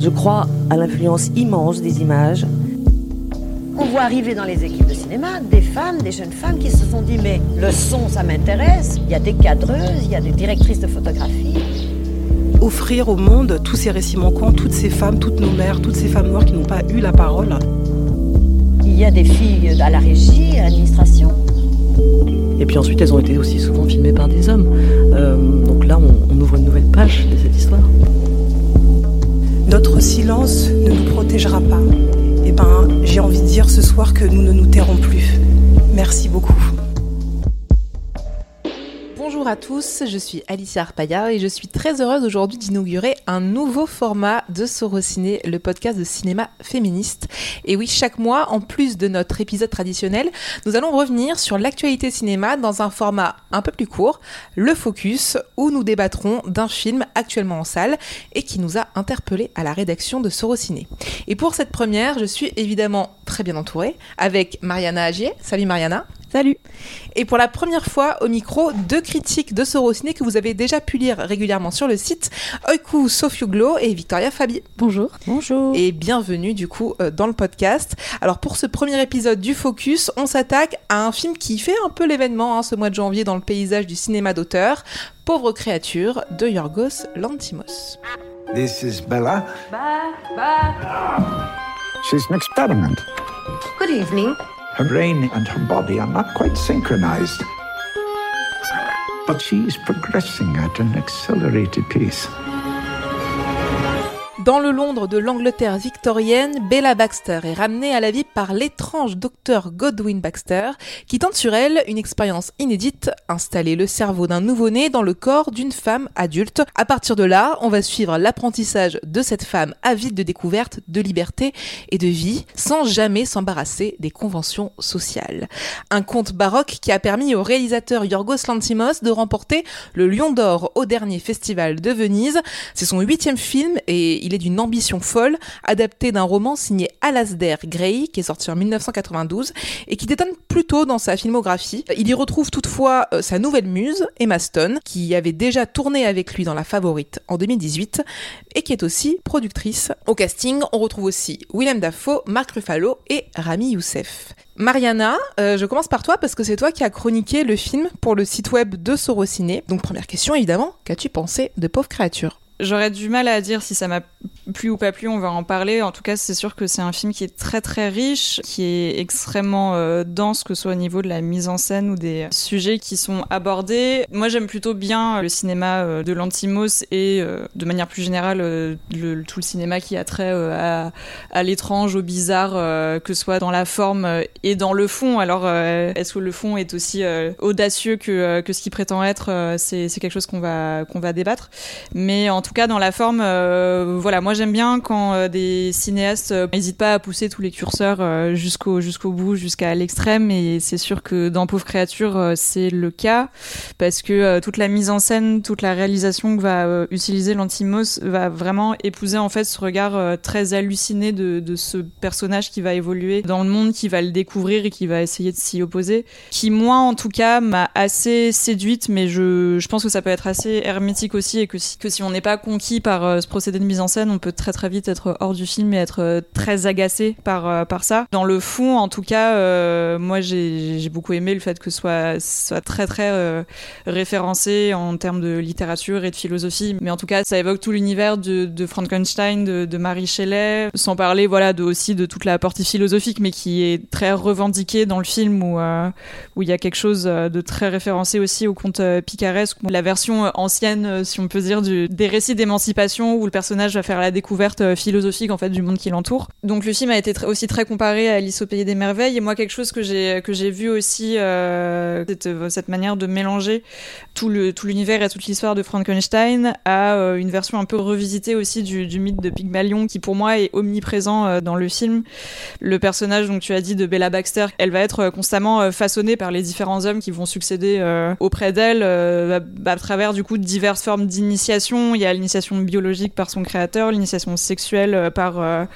Je crois à l'influence immense des images. On voit arriver dans les équipes de cinéma des femmes, des jeunes femmes qui se sont dit mais le son ça m'intéresse, il y a des cadreuses, il y a des directrices de photographie. Offrir au monde tous ces récits manquants, toutes ces femmes, toutes nos mères, toutes ces femmes noires qui n'ont pas eu la parole. Il y a des filles à la régie, à l'administration. Et puis ensuite, elles ont été aussi souvent filmées par des hommes. Euh, donc là, on, on ouvre une nouvelle page de cette histoire. Notre silence ne nous protégera pas. Eh ben, j'ai envie de dire ce soir que nous ne nous tairons plus. Merci beaucoup. Bonjour à tous, je suis Alicia Arpaya et je suis très heureuse aujourd'hui d'inaugurer un nouveau format de Sorociné, le podcast de cinéma féministe. Et oui, chaque mois, en plus de notre épisode traditionnel, nous allons revenir sur l'actualité cinéma dans un format un peu plus court, le Focus, où nous débattrons d'un film actuellement en salle et qui nous a interpellés à la rédaction de Sorociné. Et pour cette première, je suis évidemment très bien entourée avec Mariana Agier. Salut Mariana. Salut. Et pour la première fois au micro, deux critiques de Sorociné que vous avez déjà pu lire régulièrement sur le site, Oiku Sofiuglo et Victoria Fabi. Bonjour. Bonjour. Et bienvenue du coup euh, dans le podcast. Alors pour ce premier épisode du Focus, on s'attaque à un film qui fait un peu l'événement hein, ce mois de janvier dans le paysage du cinéma d'auteur, Pauvre créature de Yorgos Lantimos. This is Bella. Bye, bye. She's an experiment. Good evening. Her brain and her body are not quite synchronized. But she's progressing at an accelerated pace. Dans le Londres de l'Angleterre victorienne, Bella Baxter est ramenée à la vie par l'étrange docteur Godwin Baxter, qui tente sur elle une expérience inédite, installer le cerveau d'un nouveau-né dans le corps d'une femme adulte. À partir de là, on va suivre l'apprentissage de cette femme avide de découvertes, de liberté et de vie, sans jamais s'embarrasser des conventions sociales. Un conte baroque qui a permis au réalisateur Yorgos Lanthimos de remporter le Lion d'Or au dernier festival de Venise. C'est son huitième film et il est d'une ambition folle, adapté d'un roman signé Alasdair Gray, qui est sorti en 1992, et qui détonne plutôt dans sa filmographie. Il y retrouve toutefois euh, sa nouvelle muse, Emma Stone, qui avait déjà tourné avec lui dans La Favorite en 2018, et qui est aussi productrice. Au casting, on retrouve aussi Willem Dafoe, Mark Ruffalo et Rami Youssef. Mariana, euh, je commence par toi parce que c'est toi qui as chroniqué le film pour le site web de Sorociné. Donc première question évidemment, qu'as-tu pensé de Pauvre créature? J'aurais du mal à dire si ça m'a plu ou pas plu, on va en parler. En tout cas, c'est sûr que c'est un film qui est très très riche, qui est extrêmement euh, dense, que ce soit au niveau de la mise en scène ou des sujets qui sont abordés. Moi, j'aime plutôt bien le cinéma euh, de Lantimos et euh, de manière plus générale euh, le, tout le cinéma qui a trait euh, à, l'étrange, au bizarre, euh, que ce soit dans la forme euh, et dans le fond. Alors, euh, est-ce que le fond est aussi euh, audacieux que, euh, que ce qu'il prétend être euh, C'est quelque chose qu'on va, qu'on va débattre. Mais en cas, dans la forme, euh, voilà, moi j'aime bien quand euh, des cinéastes euh, n'hésitent pas à pousser tous les curseurs jusqu'au jusqu'au bout, jusqu'à l'extrême. Et c'est sûr que dans Pauvre créature, c'est le cas parce que toute la mise en scène, toute la réalisation que va utiliser Lantimos va vraiment épouser en fait ce regard très halluciné de, de ce personnage qui va évoluer dans le monde, qui va le découvrir et qui va essayer de s'y opposer. Qui moi, en tout cas, m'a assez séduite, mais je, je pense que ça peut être assez hermétique aussi et que si, que si on n'est pas conquis par euh, ce procédé de mise en scène, on peut très très vite être hors du film et être euh, très agacé par, euh, par ça. Dans le fond, en tout cas, moi j'ai beaucoup aimé le fait que ce soit, soit très très référencé en termes de littérature et de philosophie, mais en tout cas ça évoque tout l'univers de, Frankenstein, de, Marie Shelley, sans parler voilà de, aussi de toute la partie philosophique, mais qui est très revendiquée dans le film où où il y a quelque chose de très référencé aussi au conte picaresque, la version ancienne, si on peut dire, du, des récits d'émancipation où le personnage va faire la découverte euh, philosophique en fait du monde qui l'entoure. Donc le film a été aussi très comparé à Alice au pays des merveilles et moi quelque chose que j'ai que j'ai vu aussi euh, cette, cette manière de mélanger tout le tout l'univers et toute l'histoire de Frankenstein à euh, une version un peu revisitée aussi du, mythe de Pygmalion qui pour moi est omniprésent euh, dans le film. Le personnage donc tu as dit de Bella Baxter, elle va être euh, constamment euh, façonnée par les différents hommes qui vont succéder euh, auprès d'elle euh, à, à travers du coup diverses formes d'initiation. Il y a l'initiation biologique par son créateur, l'initiation sexuelle par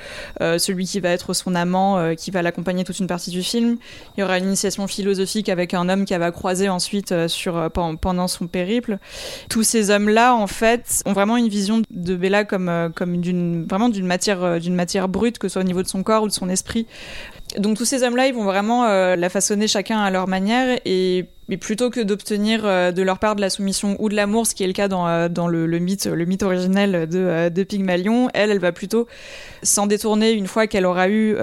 celui qui va être son amant, qui va l'accompagner toute une partie du film. Il y aura une initiation philosophique avec un homme qu'elle va croiser ensuite sur, pendant son périple. Tous ces hommes-là, en fait, ont vraiment une vision de Bella comme, comme d'une, vraiment d'une matière, d'une matière brute, que ce soit au niveau de son corps ou de son esprit. Donc tous ces hommes-là, ils vont vraiment la façonner chacun à leur manière et mais plutôt que d'obtenir euh, de leur part de la soumission ou de l'amour, ce qui est le cas dans, euh, dans le, mythe, le mythe originel de, euh, de Pygmalion, elle, elle va plutôt s'en détourner une fois qu'elle aura eu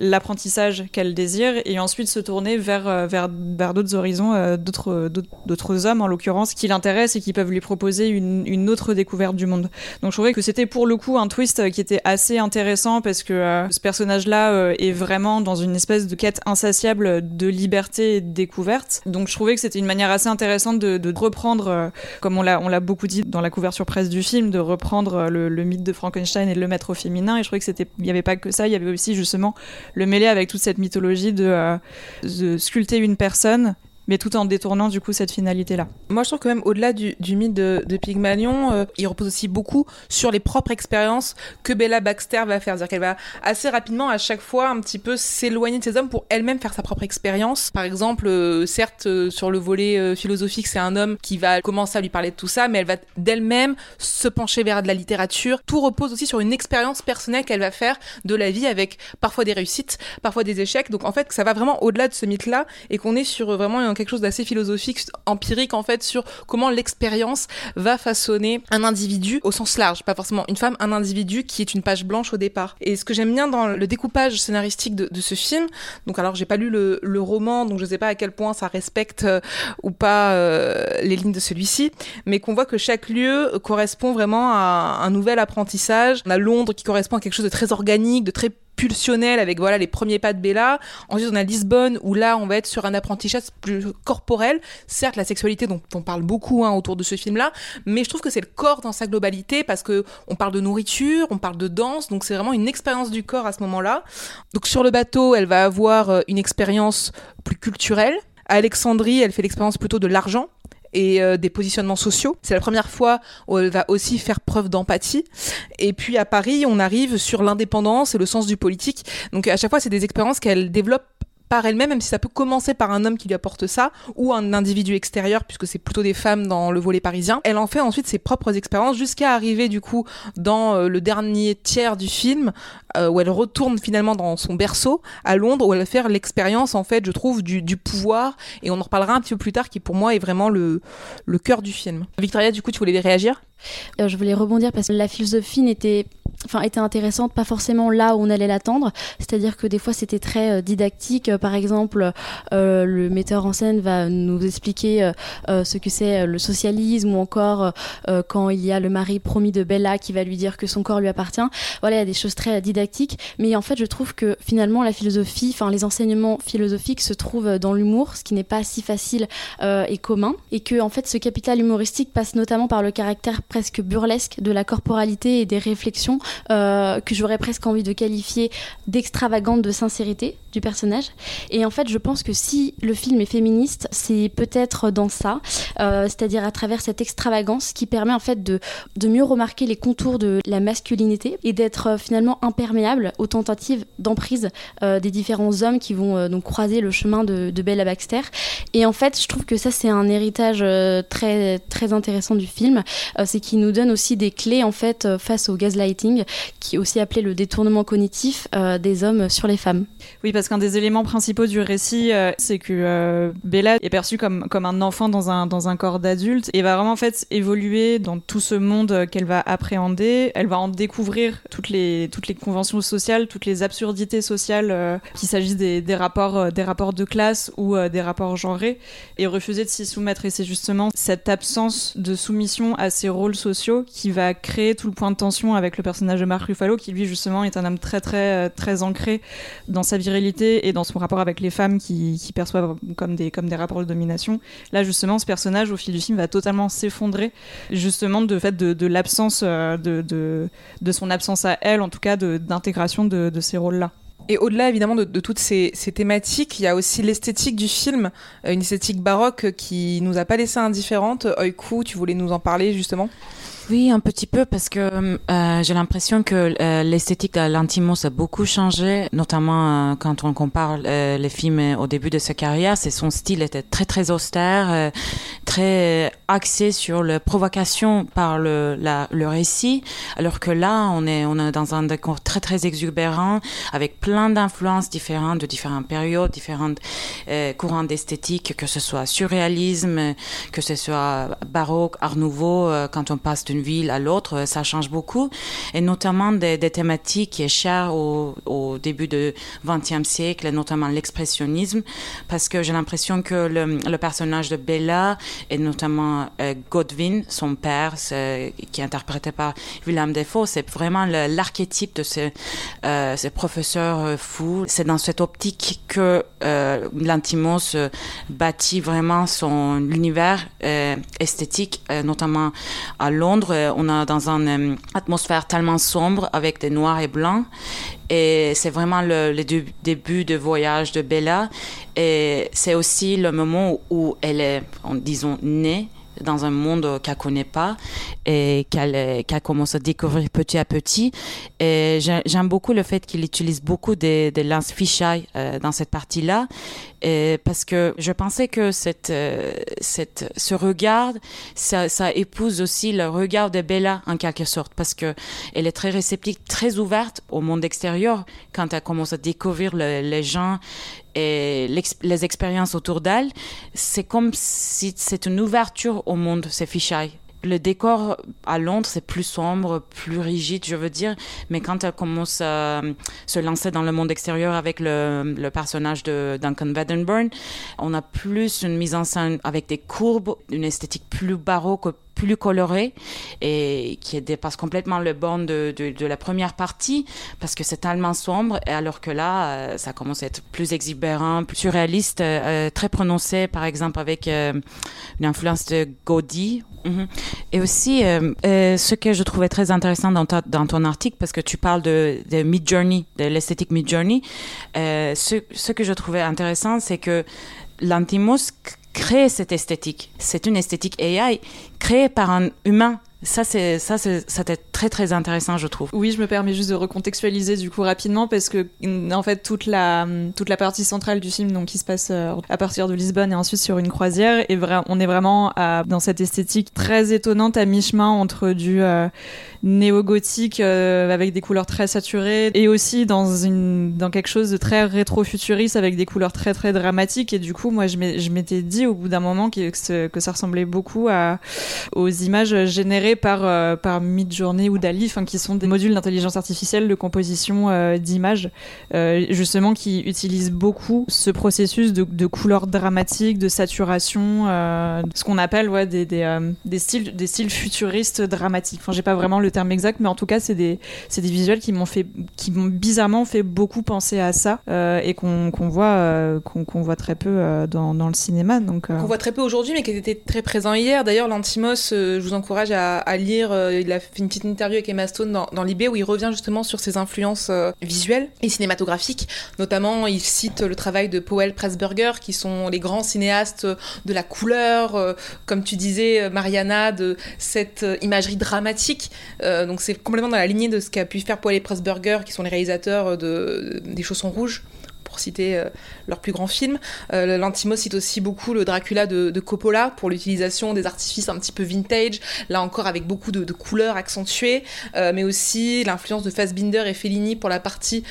l'apprentissage qu'elle désire et ensuite se tourner vers, vers, vers d'autres horizons, d'autres, hommes en l'occurrence, qui l'intéressent et qui peuvent lui proposer une, une, autre découverte du monde. Donc je trouvais que c'était pour le coup un twist qui était assez intéressant parce que ce personnage-là est vraiment dans une espèce de quête insatiable de liberté et de découverte. Je trouvais que c'était une manière assez intéressante de, reprendre, euh, comme on l'a, beaucoup dit dans la couverture presse du film, de reprendre euh, le, mythe de Frankenstein et de le mettre au féminin. Et je trouvais que c'était, il n'y avait pas que ça, il y avait aussi justement le mêler avec toute cette mythologie de, euh, de sculpter une personne mais tout en détournant du coup cette finalité-là. Moi, je trouve que même au-delà du, mythe de, Pygmalion, euh, il repose aussi beaucoup sur les propres expériences que Bella Baxter va faire. C'est-à-dire qu'elle va assez rapidement, à chaque fois, un petit peu s'éloigner de ses hommes pour elle-même faire sa propre expérience. Par exemple, euh, certes, euh, sur le volet philosophique, c'est un homme qui va commencer à lui parler de tout ça, mais elle va d'elle-même se pencher vers de la littérature. Tout repose aussi sur une expérience personnelle qu'elle va faire de la vie avec parfois des réussites, parfois des échecs. Donc en fait, ça va vraiment au-delà de ce mythe-là et qu'on est sur vraiment quelque chose d'assez philosophique, empirique en fait, sur comment l'expérience va façonner un individu au sens large, pas forcément une femme, un individu qui est une page blanche au départ. Et ce que j'aime bien dans le découpage scénaristique de, ce film, donc alors j'ai pas lu le, roman, donc je sais pas à quel point ça respecte euh, ou pas euh, les lignes de celui-ci, mais qu'on voit que chaque lieu correspond vraiment à un nouvel apprentissage. On a Londres qui correspond à quelque chose de très organique, de très pulsionnel avec voilà les premiers pas de Bella. Ensuite, on a Lisbonne où là, on va être sur un apprentissage plus corporel. Certes, la sexualité dont on parle beaucoup hein, autour de ce film-là, mais je trouve que c'est le corps dans sa globalité parce que on parle de nourriture, on parle de danse, donc c'est vraiment une expérience du corps à ce moment-là. Donc sur le bateau, elle va avoir euh, une expérience plus culturelle. À Alexandrie, elle fait l'expérience plutôt de l'argent et euh, des positionnements sociaux. C'est la première fois où elle va aussi faire preuve d'empathie. Et puis à Paris, on arrive sur l'indépendance et le sens du politique. Donc à chaque fois, c'est des expériences qu'elle développe par elle-même, même si ça peut commencer par un homme qui lui apporte ça, ou un individu extérieur, puisque c'est plutôt des femmes dans le volet parisien. Elle en fait ensuite ses propres expériences jusqu'à arriver du coup dans euh, le dernier tiers du film, euh, où elle retourne finalement dans son berceau à Londres, où elle va faire l'expérience en fait, je trouve, du, pouvoir, et on en reparlera un petit peu plus tard, qui pour moi est vraiment le, le cœur du film. Victoria, du coup, tu voulais réagir? Euh, Je voulais rebondir parce que la philosophie n'était enfin était intéressante pas forcément là où on allait l'attendre. C'est-à-dire que des fois c'était très euh, didactique. Par exemple euh, le metteur en scène va nous expliquer euh, ce que c'est le socialisme ou encore quand il y a le mari promis de Bella qui va lui dire que son corps lui appartient. Voilà il y a des choses très didactiques. Mais en fait je trouve que finalement la philosophie enfin les enseignements philosophiques se trouvent dans l'humour ce qui n'est pas si facile et commun. Et que en fait ce capital humoristique passe notamment par le caractère presque burlesque de la corporalité et des réflexions euh, que j'aurais presque envie de qualifier d'extravagante de sincérité du personnage. Et en fait, je pense que si le film est féministe, c'est peut-être dans ça, euh, c'est-à-dire à travers cette extravagance qui permet en fait de, de mieux remarquer les contours de la masculinité et d'être euh, finalement imperméable aux tentatives d'emprise des différents hommes qui vont donc croiser le chemin de, de, Bella Baxter. Et en fait, je trouve que ça c'est un héritage très très intéressant du film, c'est qu'il nous donne aussi des clés en fait face au gaslighting qui est aussi appelé le détournement cognitif euh, des hommes sur les femmes. Oui, parce qu'un des éléments principaux du récit, euh, c'est que euh, Bella est perçue comme, comme un enfant dans un, dans un corps d'adulte et va vraiment en fait évoluer dans tout ce monde qu'elle va appréhender. Elle va en découvrir toutes les, toutes les conventions sociales, toutes les absurdités sociales, qu'il s'agisse des, des, rapports, des rapports de classe ou des rapports genrés, et refuser de s'y soumettre. Et c'est justement cette absence de soumission à ces rôles sociaux qui va créer tout le point de tension avec le personnage de Mark Ruffalo, qui lui justement est un homme très très euh, très ancré dans sa virilité et dans son rapport avec les femmes qui, qui perçoivent comme des, comme des rapports de domination. Là justement, ce personnage au fil du film va totalement s'effondrer, justement de fait de, de l'absence euh, de, de, de, son absence à elle, en tout cas d'intégration de, ces rôles-là. Et au-delà évidemment de, de toutes ces, ces, thématiques, il y a aussi l'esthétique du film, euh, une esthétique baroque qui nous a pas laissé indifférente. Oiku, tu voulais nous en parler justement? Oui, un petit peu parce que euh, j'ai l'impression que euh, l'esthétique de Lantimos a beaucoup changé, notamment euh, quand on compare les films au début de sa carrière. Son style était très très austère, très axé sur la provocation par le, récit, alors que là on est dans un décor très très exubérant avec plein d'influences différentes de différentes périodes, différentes courants d'esthétique, que ce soit surréalisme, que ce soit baroque, art nouveau, quand on passe d'une ville à l'autre, euh, ça change beaucoup. Et notamment des, thématiques qui est chères au, début du XXe siècle, notamment l'expressionnisme, parce que j'ai l'impression que le, personnage de Bella, et notamment euh, Godwin, son père, qui est interprété par Willem Dafoe, c'est vraiment l'archétype de ce, euh, ce professeur euh, fou. C'est dans cette optique que Lantimos bâtit vraiment son univers esthétique, notamment à Londres. Euh, On a dans une euh, atmosphère tellement sombre avec des noirs et blancs. Et c'est vraiment le, le dé- début de voyage de Bella. Et c'est aussi le moment où elle est, disons, née dans un monde qu'elle connaît pas et qu'elle est- qu'elle commence à découvrir petit à petit. Et j'ai- j'aime beaucoup le fait qu'il utilise beaucoup des, des lenses fisheye euh, dans cette partie-là, et parce que je pensais que cette, euh, ce regard, ça, épouse aussi le regard de Bella en quelque sorte, parce que elle est très réceptive, très ouverte au monde extérieur quand elle commence à découvrir le- les gens et les expériences autour d'elle. C'est comme si c'est une ouverture au monde, ces fichailles. Le décor à Londres, c'est plus sombre, plus rigide, je veux dire. Mais quand elle commence à se lancer dans le monde extérieur avec le, personnage de Duncan Weddenburn, on a plus une mise en scène avec des courbes, une esthétique plus baroque, plus colorée et qui dépasse complètement le bord de, la première partie parce que c'est tellement sombre alors que là euh, ça commence à être plus exubérant, plus surréaliste, euh, très prononcé par exemple avec euh, une influence de Gaudi. Mhm. Et aussi euh, euh, ce que je trouvais très intéressant dans, ta- dans ton article parce que tu parles de, de Mid Journey, de l'esthétique Mid Journey, euh, ce, que je trouvais intéressant c'est que Lantimos crée cette esthétique. C'est une esthétique AI créée par un humain. Ça, c'est, ça, c'est, c'était très, très intéressant, je trouve. Oui, je me permets juste de recontextualiser du coup rapidement parce que en fait toute la toute la partie centrale du film donc qui se passe euh, à partir de Lisbonne et ensuite sur une croisière et on est vraiment dans cette esthétique très étonnante à mi-chemin entre du euh, néo-gothique euh, avec des couleurs très saturées et aussi dans une dans quelque chose de très rétro-futuriste avec des couleurs très très dramatiques et du coup moi je m'étais dit au bout d'un moment que, ça ressemblait beaucoup aux images générées par euh, par Midjourney ou Dali qui sont des modules d'intelligence artificielle de composition euh, d'images euh, justement qui utilisent beaucoup ce processus de, couleurs dramatiques de saturation euh, ce qu'on appelle des des, euh, des styles des styles futuristes dramatiques enfin j'ai pas vraiment le terme exact mais en tout cas c'est des des visuels qui m'ont fait qui bizarrement fait beaucoup penser à ça et qu'on qu'on voit qu'on qu'on voit très peu dans, dans le cinéma donc Qu'on voit très peu aujourd'hui, mais qui était très présent hier. D'ailleurs, Lantimos, je vous encourage à, à lire. euh, il a fait une petite interview avec Emma Stone dans, dans Libé où il revient justement sur ses influences euh, visuelles et cinématographiques. Notamment, il cite le travail de Powell Pressburger, qui sont les grands cinéastes de la couleur, euh, comme tu disais, euh, Mariana, de cette euh, imagerie dramatique. Euh, donc, c'est complètement dans la lignée de ce qu'a pu faire Powell Pressburger, qui sont les réalisateurs de, des Chaussons Rouges citer euh, leur plus grand film. Euh, Lantimos cite aussi beaucoup le Dracula de, Coppola pour l'utilisation des artifices un petit peu vintage, là encore avec beaucoup de, couleurs accentuées, euh, mais aussi l'influence de Fassbinder et Fellini pour la partie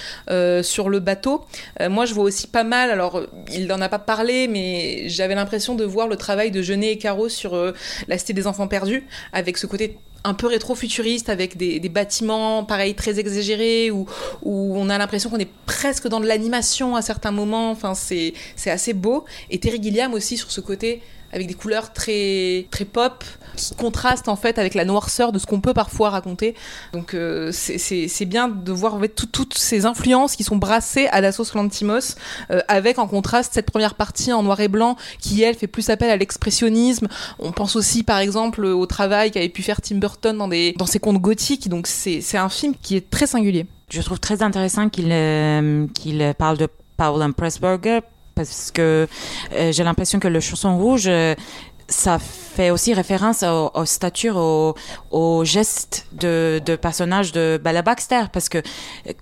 sur le bateau. Moi, je vois aussi pas mal, alors il n'en a pas parlé, mais j'avais l'impression de voir le travail de Genet et Caro sur La Cité des Enfants Perdus, avec ce côté un peu rétro-futuriste avec des, bâtiments pareil très exagérés où, on a l'impression qu'on est presque dans de l'animation à certains moments. Enfin c'est c'est assez beau. Et Terry Gilliam aussi sur ce côté avec des couleurs très très pop qui contrastent en fait avec la noirceur de ce qu'on peut parfois raconter. Donc euh, c'est- bien de voir en fait, tout- toutes ces influences qui sont brassées à la sauce Lantimos euh, avec en contraste cette première partie en noir et blanc qui elle fait plus appel à l'expressionnisme. On pense aussi par exemple au travail qu'avait pu faire Tim Burton dans, des, dans ses contes gothiques, donc c'est un film qui est très singulier. Je trouve très intéressant qu'il euh, parle de Paul Pressburger parce que euh, j'ai l'impression que le chausson rouge, euh, ça fait aussi référence aux, aux statures, aux, aux gestes de, de personnages de Bella Baxter, parce que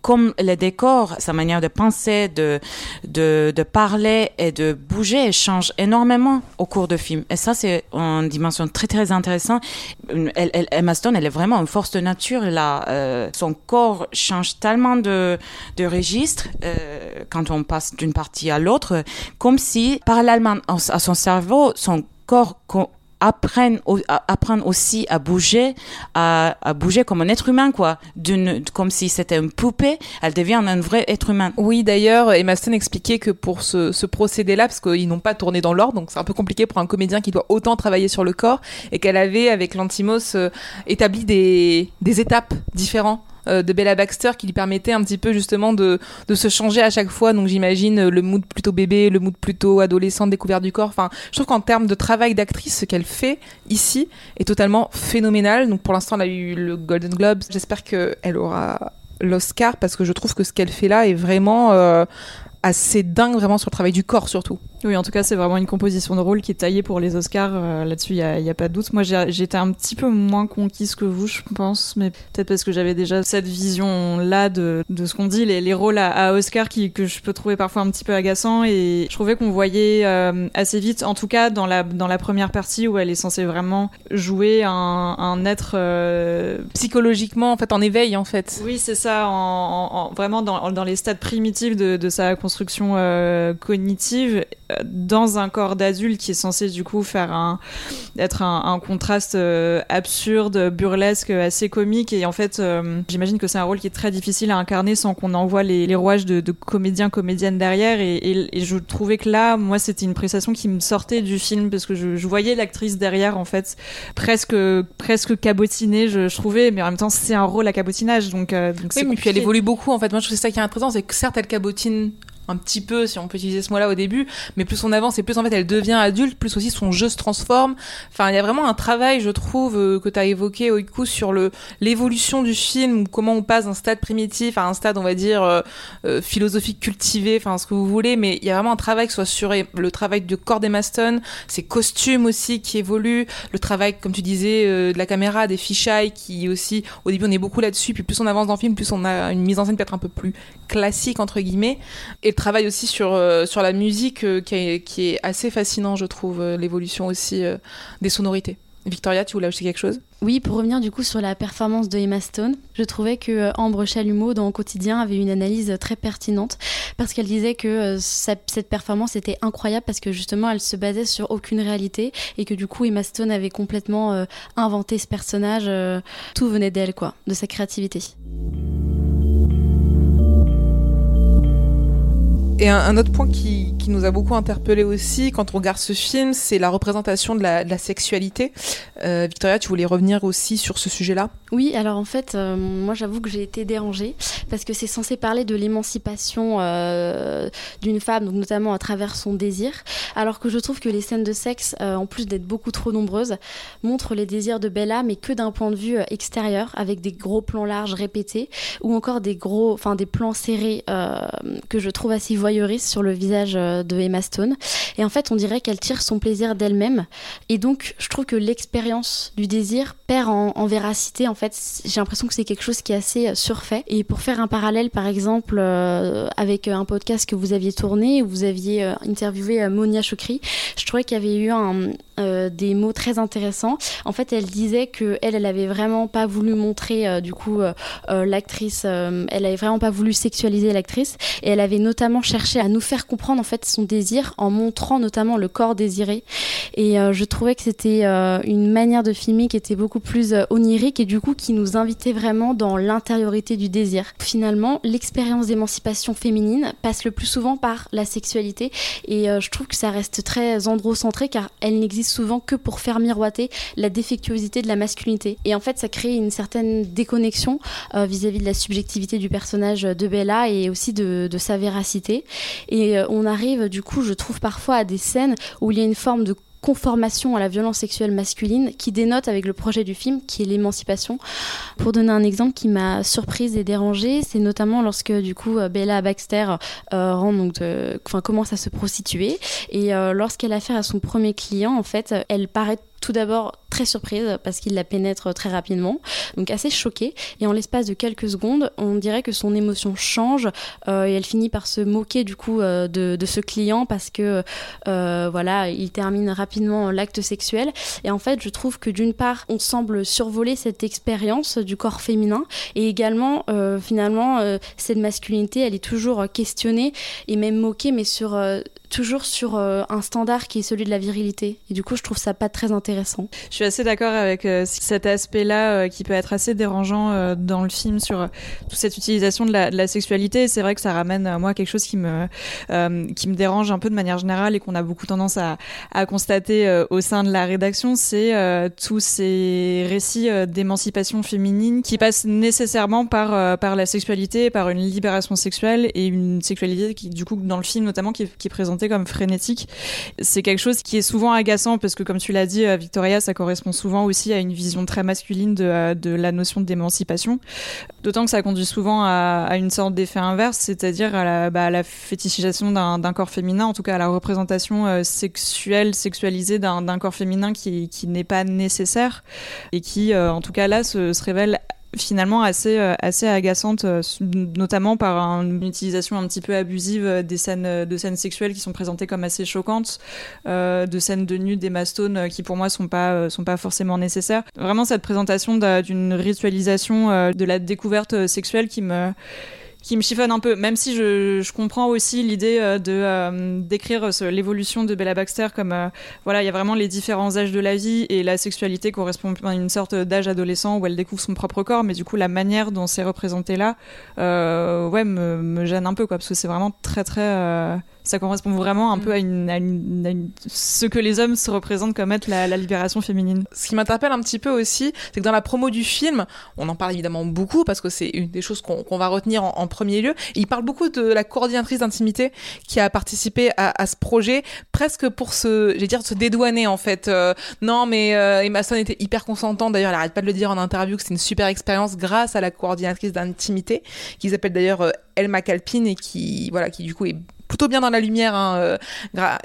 comme le décor, sa manière de penser, de, de, de parler et de bouger change énormément au cours du film. Et ça, c'est une dimension très très intéressante. Elle, elle, Emma Stone, elle est vraiment une force de nature. Là, euh, son corps change tellement de, de registre euh, quand on passe d'une partie à l'autre, comme si parallèlement à son cerveau, son corps apprennent, apprennent aussi à bouger, à, bouger comme un être humain, quoi. Comme si c'était une poupée, elle devient un vrai être humain. Oui, d'ailleurs, Emma Stone expliquait que pour ce, procédé-là, parce qu'ils n'ont pas tourné dans l'ordre, donc c'est un peu compliqué pour un comédien qui doit autant travailler sur le corps, et qu'elle avait, avec l'Antimos, euh, établi des, des étapes différentes de Bella Baxter qui lui permettait un petit peu justement de, de se changer à chaque fois. Donc j'imagine euh, le mood plutôt bébé, le mood plutôt adolescent, découvert du corps. Enfin, je trouve qu'en termes de travail d'actrice, ce qu'elle fait ici est totalement phénoménal. Donc pour l'instant, elle a eu le Golden Globe. J'espère qu'elle aura l'Oscar parce que je trouve que ce qu'elle fait là est vraiment euh, assez dingue vraiment sur le travail du corps surtout. Oui, en tout cas, c'est vraiment une composition de rôle qui est taillée pour les Oscars. Euh, là-dessus, il n'y a, a, pas de doute. Moi, j'étais un petit peu moins conquise que vous, je pense, mais peut-être parce que j'avais déjà cette vision-là de, de, ce qu'on dit, les, les rôles à, à, Oscar qui, que je peux trouver parfois un petit peu agaçants. Et je trouvais qu'on voyait euh, assez vite, en tout cas dans la, dans la première partie où elle est censée vraiment jouer un, un être euh... psychologiquement, en fait, en éveil, en fait. Oui, c'est ça, en, en, vraiment dans, dans les stades primitifs de, de sa construction euh, cognitive dans un corps d'adulte qui est censé du coup faire un être un, un contraste euh, absurde, burlesque, assez comique. Et en fait euh, j'imagine que c'est un rôle qui est très difficile à incarner sans qu'on envoie les, les rouages de, de, comédiens comédiennes derrière. Et, et, et, je trouvais que là moi c'était une prestation qui me sortait du film parce que je, je voyais l'actrice derrière en fait presque presque cabotinée je, je, trouvais. Mais en même temps c'est un rôle à cabotinage donc, euh, donc oui mais puis elle évolue beaucoup en fait. Moi je trouve ça qui est intéressant c'est que certes elle cabotine un petit peu, si on peut utiliser ce mot-là au début, mais plus on avance et plus en fait elle devient adulte, plus aussi son jeu se transforme. Enfin, il y a vraiment un travail, je trouve, euh, que tu as évoqué, Oiku, sur le l'évolution du film, comment on passe d'un stade primitif à un stade, on va dire, euh, euh, philosophique cultivé, enfin, ce que vous voulez, mais il y a vraiment un travail, que soit sur le travail de corps d'Emma Stone, ses costumes aussi qui évoluent, le travail, comme tu disais, de la caméra, des fisheye qui aussi, au début on est beaucoup là-dessus, puis plus on avance dans le film, plus on a une mise en scène peut-être un peu plus classique, entre guillemets, et travaille aussi sur, sur la musique qui, est, qui, est, assez fascinant, je trouve, euh, l'évolution aussi des sonorités. Victoria, tu voulais ajouter quelque chose? Oui, pour revenir du coup sur la performance de Emma Stone, je trouvais que Ambre Chalumeau dans Quotidien avait une analyse très pertinente parce qu'elle disait que cette performance était incroyable parce que justement elle se basait sur aucune réalité et que du coup Emma Stone avait complètement inventé ce personnage. tout venait d'elle, quoi, de sa créativité. Et un, un, autre point qui, qui, nous a beaucoup interpellé aussi quand on regarde ce film, c'est la représentation de la, sexualité. Euh, Victoria, tu voulais revenir aussi sur ce sujet-là? Oui, alors en fait, euh, moi j'avoue que j'ai été dérangée parce que c'est censé parler de l'émancipation euh, d'une femme, donc notamment à travers son désir, alors que je trouve que les scènes de sexe, en plus d'être beaucoup trop nombreuses, montrent les désirs de Bella, mais que d'un point de vue extérieur, avec des gros plans larges répétés, ou encore des gros, enfin des plans serrés que je trouve assez voyeuriste sur le visage de Emma Stone. Et en fait, on dirait qu'elle tire son plaisir d'elle-même. Et donc, je trouve que l'expérience du désir perd en, véracité. En fait, j'ai l'impression que c'est quelque chose qui est assez surfait. Et pour faire un parallèle, par exemple, euh, avec un podcast que vous aviez tourné, où vous aviez euh, interviewé Monia Chokri, je trouvais qu'il y avait eu un, euh, des mots très intéressants. En fait, elle disait que elle, elle avait vraiment pas voulu montrer euh, du coup euh, l'actrice, elle avait vraiment pas voulu sexualiser l'actrice et elle avait notamment cherché à nous faire comprendre en fait son désir en montrant notamment le corps désiré. Et je trouvais que c'était une manière de filmer qui était beaucoup plus onirique et du coup qui nous invitait vraiment dans l'intériorité du désir. Finalement, l'expérience d'émancipation féminine passe le plus souvent par la sexualité et je trouve que ça reste très androcentré car elle n'existe souvent que pour faire miroiter la défectuosité de la masculinité. Et en fait, ça crée une certaine déconnexion euh, vis-à-vis de la subjectivité du personnage de Bella et aussi de, sa véracité. Et euh, on arrive, du coup, je trouve parfois à des scènes où il y a une forme de conformation à la violence sexuelle masculine qui dénote avec le projet du film, qui est l'émancipation. Pour donner un exemple qui m'a surprise et dérangée, c'est notamment lorsque du coup Bella Baxter donc, enfin commence à se prostituer et lorsqu'elle a affaire à son premier client, elle paraît tout d'abord très surprise parce qu'il la pénètre très rapidement, donc assez choquée. Et en l'espace de quelques secondes, on dirait que son émotion change euh, et elle finit par se moquer du coup euh, de, ce client parce que euh, voilà, il termine rapidement l'acte sexuel. Et en fait, je trouve que d'une part, on semble survoler cette expérience du corps féminin et également finalement cette masculinité, elle est toujours questionnée et même moquée, mais sur toujours sur un standard qui est celui de la virilité. Et du coup, je trouve ça pas très intéressant. Je suis assez d'accord avec euh, cet aspect-là euh, qui peut être assez dérangeant dans le film sur toute cette utilisation de la, sexualité. C'est vrai que ça ramène moi quelque chose qui me dérange un peu de manière générale et qu'on a beaucoup tendance à, à constater au sein de la rédaction, c'est tous ces récits d'émancipation féminine qui passent nécessairement par la sexualité, par une libération sexuelle et une sexualité qui du coup dans le film notamment qui, est présentée comme frénétique. C'est quelque chose qui est souvent agaçant parce que, comme tu l'as dit, euh, Victoria, ça correspond souvent aussi à une vision très masculine de, euh, de la notion d'émancipation. D'autant que ça conduit souvent à, une sorte d'effet inverse, c'est-à-dire à la, bah, fétichisation d'un corps féminin, en tout cas à la représentation euh, sexuelle, sexualisée d'un corps féminin qui, n'est pas nécessaire et qui, en tout cas là, se révèle finalement assez, euh, assez agaçante, euh, notamment par une utilisation un petit peu abusive euh, des scènes, de scènes sexuelles qui sont présentées comme assez choquantes, de scènes de nu d'Emma Stone qui pour moi sont pas, sont pas forcément nécessaires. Vraiment cette présentation d'une ritualisation de la découverte sexuelle qui me qui me chiffonne un peu, même si je, je comprends aussi l'idée euh, de euh, d'écrire l'évolution de Bella Baxter comme euh, voilà, il y a vraiment les différents âges de la vie et la sexualité correspond à une sorte d'âge adolescent où elle découvre son propre corps, mais du coup la manière dont c'est représenté là, ouais, me, me, gêne un peu quoi, parce que c'est vraiment très très ça correspond vraiment un peu à, une, ce que les hommes se représentent comme être la, libération féminine. Ce qui m'interpelle un petit peu aussi, c'est que dans la promo du film, on en parle évidemment beaucoup parce que c'est une des choses qu'on va retenir en, premier lieu. il parle beaucoup de la coordinatrice d'intimité qui a participé à, ce projet, presque pour se, j'ai dire, se dédouaner en fait. Euh, non, mais euh, Emma Stone était hyper consentante. D'ailleurs, elle arrête pas de le dire en interview que c'est une super expérience grâce à la coordinatrice d'intimité, qui s'appelle d'ailleurs euh, Elma Calpine et qui, voilà, qui du coup est plutôt bien dans la lumière hein, euh,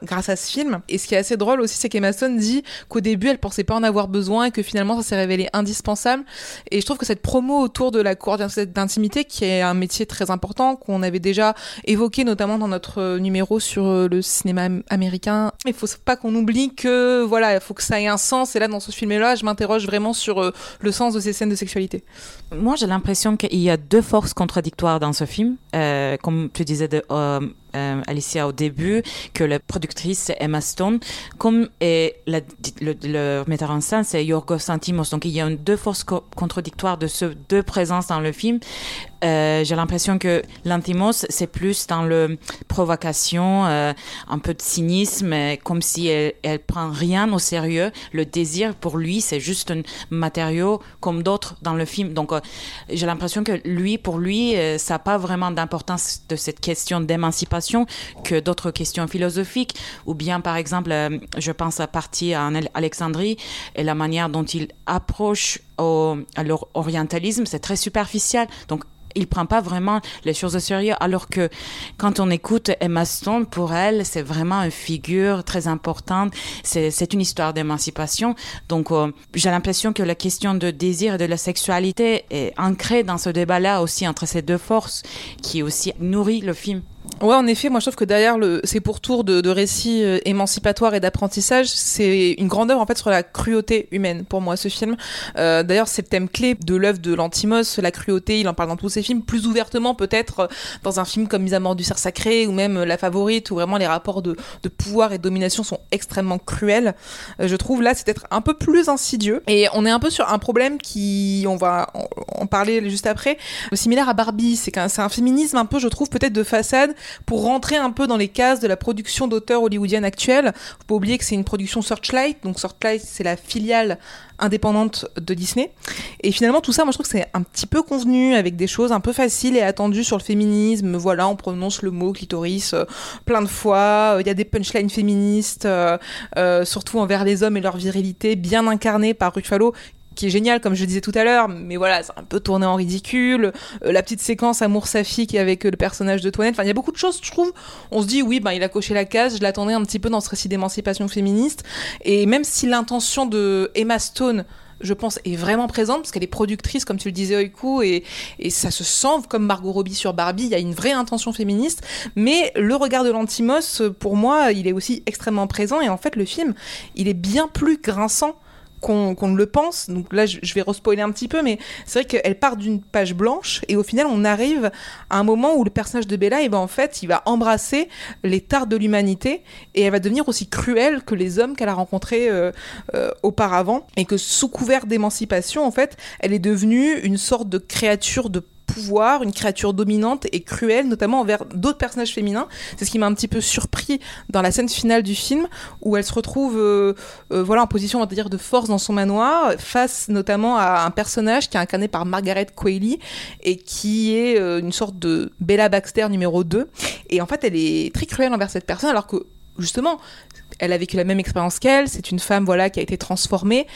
grâce à ce film. Et ce qui est assez drôle aussi, c'est qu'Emma Stone dit qu'au début, elle pensait pas en avoir besoin et que finalement, ça s'est révélé indispensable. Et je trouve que cette promo autour de la coordination d'intimité, qui est un métier très important, qu'on avait déjà évoqué notamment dans notre euh, numéro sur euh, le cinéma américain, il faut pas qu'on oublie que voilà, il faut que ça ait un sens. Et là, dans ce film-là, je m'interroge vraiment sur le sens de ces scènes de sexualité. Moi, j'ai l'impression qu'il y a deux forces contradictoires dans ce film. comme tu disais, Alicia au début, que la productrice Emma Stone, comme et le, metteur en scène c'est Yorgos Santimos. Donc il y a deux forces contradictoires de ces deux présences dans le film. Euh, j'ai l'impression que l'Antimos, c'est plus dans le provocation, euh, un peu de cynisme, comme si elle, elle prend rien au sérieux. Le désir, pour lui, c'est juste un matériau comme d'autres dans le film. Donc, euh, j'ai l'impression que lui, pour lui, ça n'a pas vraiment d'importance de cette question d'émancipation que d'autres questions philosophiques. Ou bien, par exemple, je pense à partir en Alexandrie et la manière dont il approche au, à l'orientalisme, c'est très superficiel. Donc, il prend pas vraiment les choses au sérieux, alors que quand on écoute Emma Stone, pour elle, c'est vraiment une figure très importante. C'est une histoire d'émancipation. Donc, euh, j'ai l'impression que la question de désir et de la sexualité est ancrée dans ce débat-là aussi entre ces deux forces, qui aussi nourrit le film. Ouais, en effet, moi je trouve que derrière le, ces pourtours de, de récits euh, émancipatoires et d'apprentissage, c'est une grande œuvre en fait sur la cruauté humaine pour moi ce film. Euh, D'ailleurs, c'est le thème clé de l'œuvre de Lantimos, la cruauté. Il en parle dans tous ses films, plus ouvertement peut-être euh, dans un film comme Mise à mort du cerf sacré ou même euh, La Favorite, où vraiment les rapports de, de pouvoir et de domination sont extrêmement cruels. je trouve là c'est peut-être un peu plus insidieux et on est un peu sur un problème qui, on va en, parler juste après, similaire à Barbie. C'est c'est un féminisme un peu, je trouve peut-être de façade pour rentrer un peu dans les cases de la production d'auteurs hollywoodienne actuelle. Faut pas oublier que c'est une production Searchlight, donc Searchlight c'est la filiale indépendante de Disney. Et finalement, tout ça, moi, je trouve que c'est un petit peu convenu avec des choses un peu faciles et attendues sur le féminisme. Voilà, on prononce le mot clitoris euh, plein de fois. Il y a des punchlines féministes, euh, euh, surtout envers les hommes et leur virilité, bien incarnées par Ruffalo, qui est génial comme je disais tout à l'heure mais voilà c'est un peu tourné en ridicule. Euh, la petite séquence amour Safi qui est avec euh, le personnage de Toinette. Enfin il y a beaucoup de choses je trouve. On se dit oui ben il a coché la case. Je l'attendais un petit peu dans ce récit d'émancipation féministe. Et même si l'intention de Emma Stone je pense, est vraiment présente parce qu'elle est productrice, comme tu le disais, Oiku, et, et ça se sent comme Margot Robbie sur Barbie. Il y a une vraie intention féministe, mais le regard de l'antimos, pour moi, il est aussi extrêmement présent. Et en fait, le film, il est bien plus grinçant qu'on ne le pense. Donc là, je, vais respoiler un petit peu, mais c'est vrai qu'elle part d'une page blanche et au final, on arrive à un moment où le personnage de Bella, eh ben, en fait, il va embrasser les tares de l'humanité et elle va devenir aussi cruelle que les hommes qu'elle a rencontrés euh, euh, auparavant et que sous couvert d'émancipation, en fait, elle est devenue une sorte de créature de une créature dominante et cruelle, notamment envers d'autres personnages féminins. C'est ce qui m'a un petit peu surpris dans la scène finale du film, où elle se retrouve euh, euh, voilà, en position, on va dire, de force dans son manoir, face notamment à un personnage qui est incarné par Margaret Qualley et qui est euh, une sorte de Bella Baxter numéro 2. Et en fait, elle est très cruelle envers cette personne, alors que justement, elle a vécu la même expérience qu'elle, c'est une femme voilà qui a été transformée,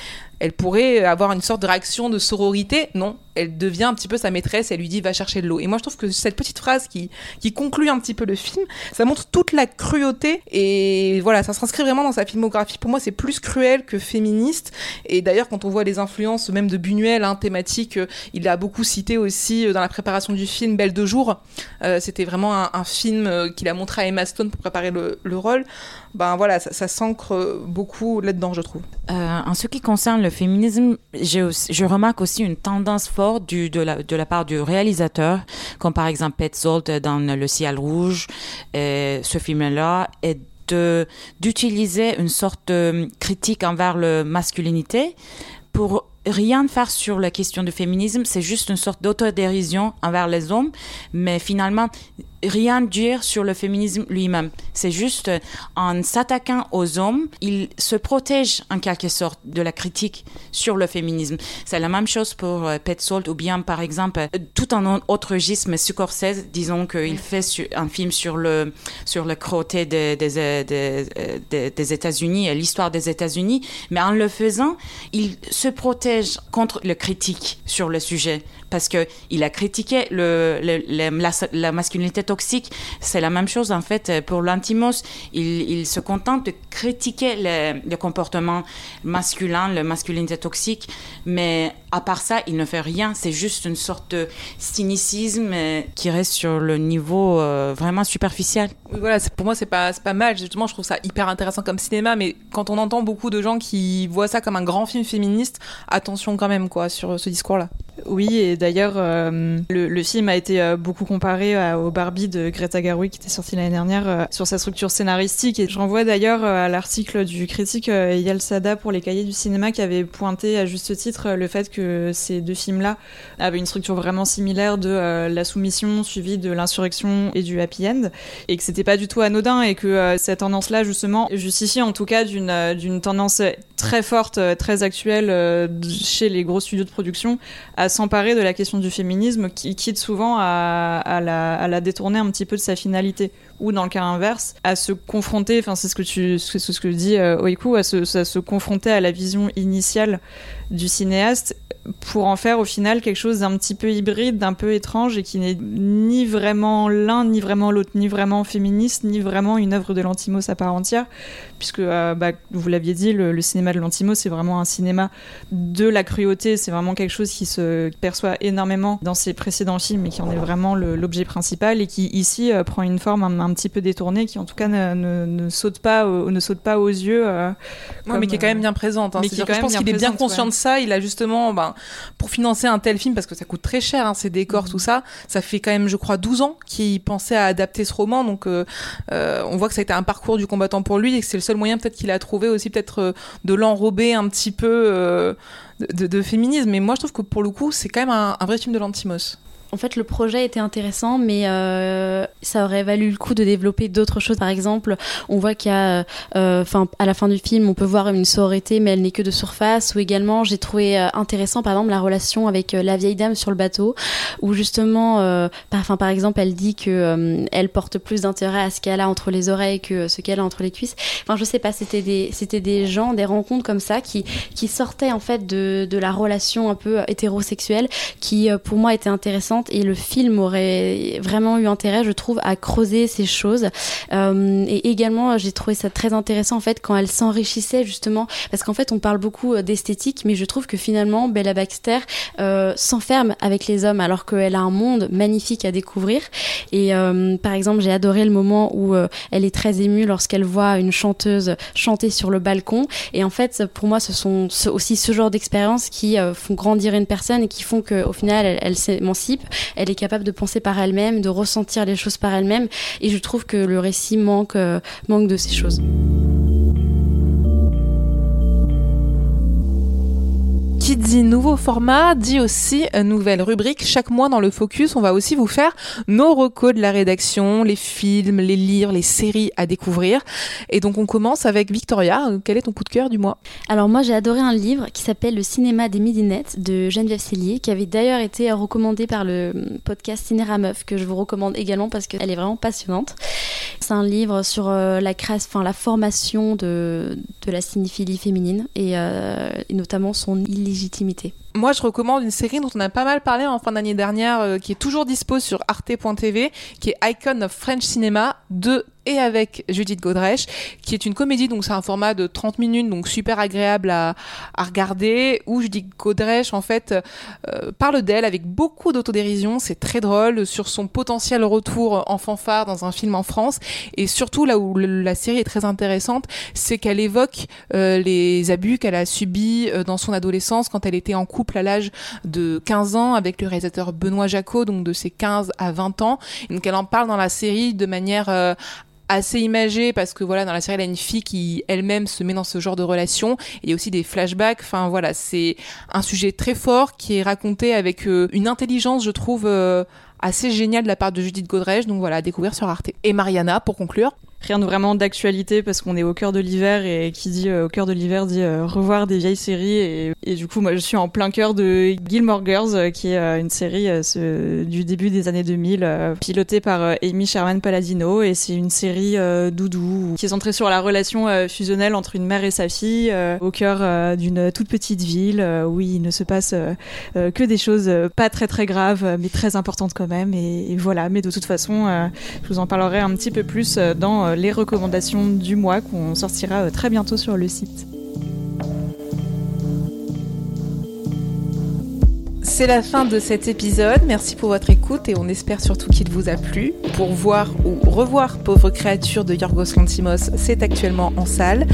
elle pourrait avoir une sorte de réaction de sororité. Non, elle devient un petit peu sa maîtresse, elle lui dit va chercher de l'eau. Et moi je trouve que cette petite phrase qui, qui conclut un petit peu le film, ça montre toute la cruauté et voilà, ça s'inscrit vraiment dans sa filmographie. Pour moi c'est plus cruel que féministe. Et d'ailleurs quand on voit les influences même de Buñuel, hein, thématiques, euh, il a beaucoup cité aussi euh, dans la préparation du film Belle de jour. Euh, C'était vraiment un, film qu'il a montré à Emma Stone pour préparer le, le rôle. Ben voilà, ça, s'ancre beaucoup là-dedans je trouve. En ce qui concerne le féminisme, je remarque aussi une tendance forte de, la, part du réalisateur, comme par exemple Petzold dans Le ciel rouge, et ce film-là, est d'utiliser une sorte de critique envers la masculinité pour rien faire sur la question du féminisme, c'est juste une sorte d'autodérision envers les hommes, mais finalement rien dire sur le féminisme lui-même. C'est juste euh, en s'attaquant aux hommes, il se protège en quelque sorte de la critique sur le féminisme. C'est la même chose pour euh, Petzold ou bien par exemple euh, tout un autre mais Scorsese, disons qu'il fait un film sur le sur le côté des des, des, des, des États-Unis et l'histoire des États-Unis, mais en le faisant, il se protège contre le critique sur le sujet parce que il a critiqué le, le- le- la, la masculinité toxique. C'est la même chose en fait pour l'antimos. Il, se contente de critiquer le, le comportement masculin, la masculinité toxique, mais à part ça, il ne fait rien. C'est juste une sorte de cynicisme euh, qui reste sur le niveau euh, vraiment superficiel. Voilà, pour moi, c'est pas, pas mal. Justement, je trouve ça hyper intéressant comme cinéma, mais quand on entend beaucoup de gens qui voient ça comme un grand film féministe, attention quand même, quoi, sur ce discours-là. Oui, et d'ailleurs, euh, le, film a été euh, beaucoup comparé à- au Barbie de Greta Gerwig qui était sorti l'année dernière euh, sur sa structure scénaristique. Et je renvoie d'ailleurs euh, à l'article du critique euh, Eyal Sada pour les cahiers du cinéma qui avait pointé à juste titre euh, le fait que ces deux films-là avaient une structure vraiment similaire de euh, la soumission suivie de l'insurrection et du happy end, et que c'était pas du tout anodin et que euh, cette tendance-là justement justifie en tout cas euh, d'une tendance très forte, euh, très actuelle euh, chez les gros studios de production à s'emparer de la question du féminisme, qui quitte souvent à, à la, à la détourner un petit peu de sa finalité, ou dans le cas inverse, à se confronter, enfin c'est ce que tu, c'est ce que dit euh, Oiku, à se, à se confronter à la vision initiale du cinéaste pour en faire au final quelque chose d'un petit peu hybride, d'un peu étrange et qui n'est ni vraiment l'un, ni vraiment l'autre, ni vraiment féministe, ni vraiment une œuvre de l'antimos à part entière, puisque euh, bah, vous l'aviez dit, le, cinéma de l'antimos c'est vraiment un cinéma de la cruauté, c'est vraiment quelque chose qui se perçoit énormément dans ses précédents films et qui en est vraiment l'objet principal et qui ici euh, prend une forme un, un petit peu détournée, qui en tout cas ne, ne- ne saute pas, au- ne saute pas aux yeux. euh, Ouais, mais qui est quand même bien présente. Hein. mais qui est quand je pense qu'il est bien conscient ouais. de ça. Il a justement, ben, pour financer un tel film, parce que ça coûte très cher, hein, ces Mm. décors, tout ça, ça fait quand même, je crois, 12 ans qu'il pensait à adapter ce roman. Donc, euh, euh, on voit que ça a été un parcours du combattant pour lui et que c'est le seul moyen peut-être qu'il a trouvé aussi peut-être de l'enrober un petit peu de, de- de féminisme. Mais moi, je trouve que pour le coup, c'est quand même un, un vrai film de l'antimos. En fait, le projet était intéressant, mais euh, ça aurait valu le coup de développer d'autres choses. Par exemple, on voit qu'il y a, euh, enfin, à la fin du film, on peut voir une sororité, mais elle n'est que de surface. Ou également, j'ai trouvé euh, intéressant, par exemple, la relation avec la vieille dame sur le bateau, où justement, enfin, par exemple, elle dit que elle porte plus d'intérêt à ce qu'elle a entre les oreilles que ce qu'elle a entre les cuisses. Enfin, je sais pas, c'était des, c'était des gens, des rencontres comme ça qui, qui sortaient en fait de, de la relation un peu hétérosexuelle, qui pour moi était intéressante et le film aurait vraiment eu intérêt, je trouve, à creuser ces choses. Euh, et également, j'ai trouvé ça très intéressant en fait quand elle s'enrichissait justement, parce qu'en fait, on parle beaucoup euh, d'esthétique, mais je trouve que finalement, Bella Baxter euh, s'enferme avec les hommes alors qu'elle a un monde magnifique à découvrir. Et par exemple, j'ai adoré le moment où elle est très émue lorsqu'elle voit une chanteuse chanter sur le balcon. Et en fait, pour moi, ce sont aussi ce genre d'expériences qui font grandir une personne et qui font qu'au final, elle s'émancipe elle est capable de penser par elle-même, de ressentir les choses par elle-même. Et je trouve que le récit manque, euh, manque de ces choses. Dit nouveau format dit aussi nouvelle rubrique. Chaque mois dans le Focus, on va aussi vous faire nos recos de la rédaction, les films, les livres, les séries à découvrir. Et donc on commence avec Victoria. Quel est ton coup de cœur du mois? Alors moi j'ai adoré un livre qui s'appelle Le cinéma des midinettes de Geneviève Cellier, qui avait d'ailleurs été recommandé par le podcast Cinéra Meuf, que je vous recommande également parce qu'elle est vraiment passionnante. C'est un livre sur euh, la création, enfin la formation de, de la cinéphilie féminine et, euh, et notamment son illégitimité proximité moi, je recommande une série dont on a pas mal parlé en fin d'année dernière, euh, qui est toujours dispo sur arte.tv, qui est Icon of French Cinema de et avec Judith Godrèche, qui est une comédie, donc c'est un format de 30 minutes, donc super agréable à, à regarder, où Judith Godrèche, en fait, euh, parle d'elle avec beaucoup d'autodérision, c'est très drôle, sur son potentiel retour en fanfare dans un film en France, et surtout là où la série est très intéressante, c'est qu'elle évoque euh, les abus qu'elle a subis euh, dans son adolescence quand elle était en couple à l'âge de 15 ans avec le réalisateur Benoît Jacot, donc de ses 15 à 20 ans, donc elle en parle dans la série de manière assez imagé parce que voilà dans la série elle a une fille qui elle-même se met dans ce genre de relation. Il y a aussi des flashbacks. Enfin voilà c'est un sujet très fort qui est raconté avec euh, une intelligence je trouve euh, assez géniale de la part de Judith Godrèche. Donc voilà à découvrir sur Arte. Et Mariana pour conclure rien de vraiment d'actualité parce qu'on est au cœur de l'hiver et qui dit euh, au cœur de l'hiver dit euh, revoir des vieilles séries et, du coup moi je suis en plein cœur de Gilmore Girls euh, qui est une série du début des années 2000 pilotée par Amy Sherman Palladino et c'est une série doudou qui est centrée sur la relation fusionnelle entre une mère et sa fille au cœur d'une toute petite ville où il ne se passe que des choses pas très très graves mais très importantes quand même. Et voilà. Mais de toute façon je vous en parlerai un petit peu plus dans les recommandations du mois qu'on sortira euh, très bientôt sur le site. C'est la fin de cet épisode. Merci pour votre écoute et on espère surtout qu'il vous a plu. Pour voir ou revoir Pauvre créature de Yorgos Lantimos, c'est actuellement en salle.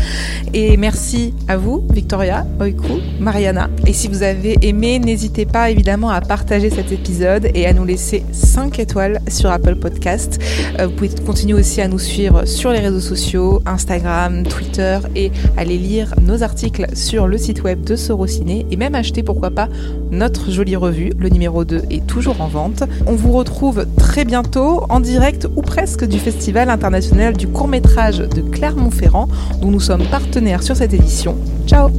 Et merci à vous, Victoria, Oiku, Mariana. Et si vous avez aimé, n'hésitez pas évidemment à partager cet épisode et à nous laisser 5 étoiles sur Apple Podcast. Euh, vous pouvez continuer aussi à nous suivre sur les réseaux sociaux, Instagram, Twitter et aller lire nos articles sur le site web de Sorociné et même acheter pourquoi pas notre revue. Le numéro 2 est toujours en vente. On vous retrouve très bientôt en direct ou presque du Festival international du court métrage de Clermont-Ferrand dont nous sommes partenaires sur cette édition. Ciao